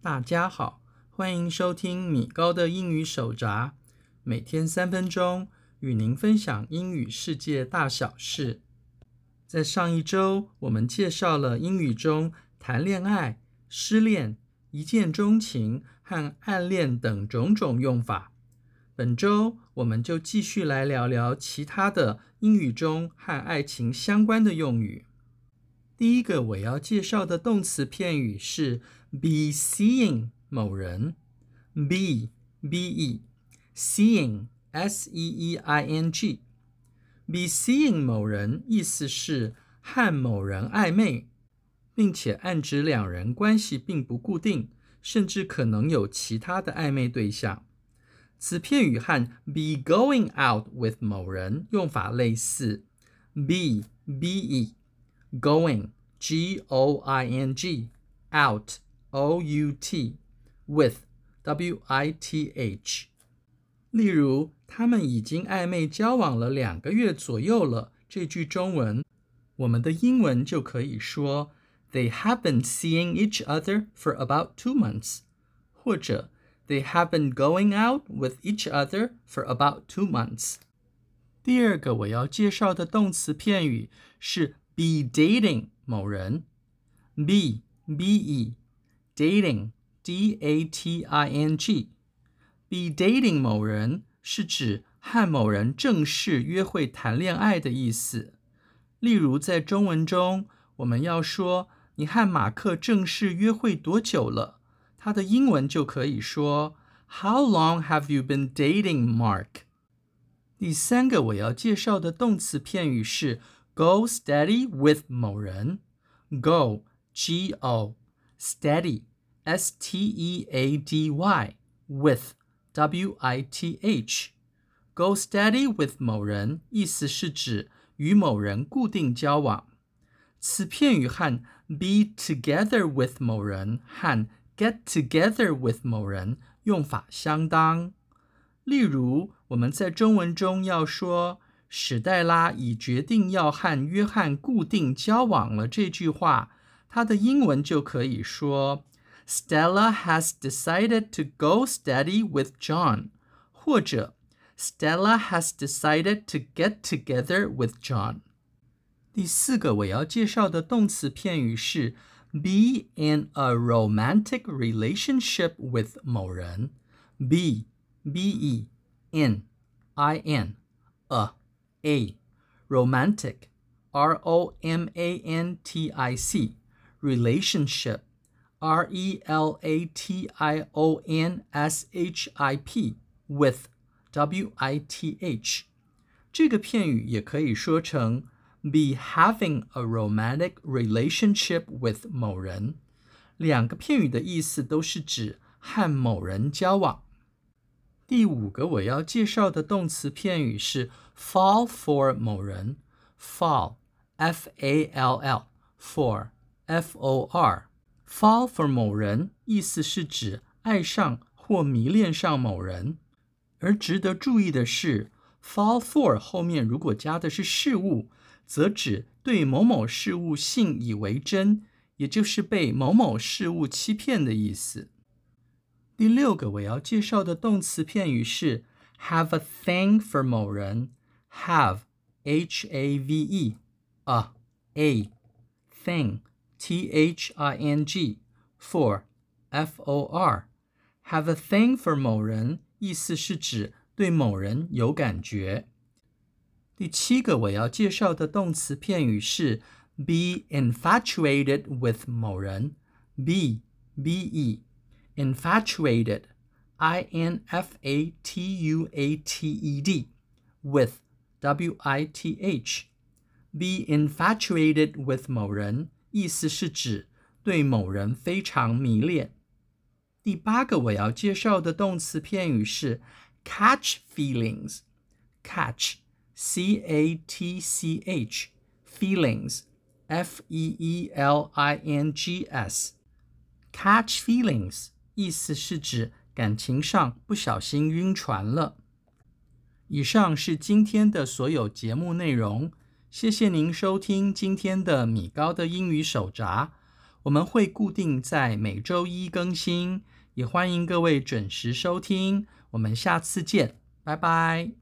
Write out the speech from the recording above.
大家好，欢迎收听米高的英语手札，每天三分钟与您分享英语世界大小事。在上一周，我们介绍了英语中谈恋爱、失恋、一见钟情和暗恋等种种用法。本周，我们就继续来聊聊其他的英语中和爱情相关的用语。第一个我要介绍的动词片语是 be seeing 某人，b b e seeing s e e i n g be seeing 某人，意思是和某人暧昧，并且暗指两人关系并不固定，甚至可能有其他的暧昧对象。此片语和 be going out with 某人用法类似，b b e going g o i n g out o u t with w i t h。例如。他们已经暧昧交往了两个月左右了。这句中文，我们的英文就可以说：They have been seeing each other for about two months，或者 They have been going out with each other for about two months。第二个我要介绍的动词片语是 be dating 某人，b b e dating d a t i n g，be dating 某人。是指和某人正式约会、谈恋爱的意思。例如，在中文中，我们要说“你和马克正式约会多久了”，他的英文就可以说 “How long have you been dating Mark？” 第三个我要介绍的动词片语是 “go steady with 某人 ”，go g o steady s t e a d y with。W I T H，go steady with 某人，意思是指与某人固定交往。此片语和 be together with 某人和 get together with 某人用法相当。例如，我们在中文中要说 史黛拉已决定要和约翰固定交往了这句话，它的英文就可以说。Stella has decided to go steady with John，或者 Stella has decided to get together with John。第四个我要介绍的动词片语是 be in a romantic relationship with 某人，be b e in i n a a romantic r o m a n t i c relationship。R E L A T I O N S H I P with W I T H，这个片语也可以说成 be having a romantic relationship with 某人。两个片语的意思都是指和某人交往。 第五个我要介绍的动词片语是 fall for 某人，fall F A L L for F O R。Fall for 某人，意思是指爱上或迷恋上某人。而值得注意的是，fall for 后面如果加的是事物，则指对某某事物信以为真，也就是被某某事物欺骗的意思。第六个我要介绍的动词片语是 have a thing for 某人，have h a v e a a thing。T H I N G for F O R have a thing for 某人，意思是指对某人有感觉。第七个我要介绍的动词片语是 be infatuated with 某人 b b e infatuated I N F A T U A T E D with W I T H be infatuated with 某人。意思是指对某人非常迷恋。第八个我要介绍的动词片语是 catch feelings，catch，c a t c h，feelings，f e e l i n g s，catch feelings， 意思是指感情上不小心晕船了。以上是今天的所有节目内容。谢谢您收听今天的米高的英语手札。我们会固定在每周一更新，也欢迎各位准时收听。我们下次见，拜拜。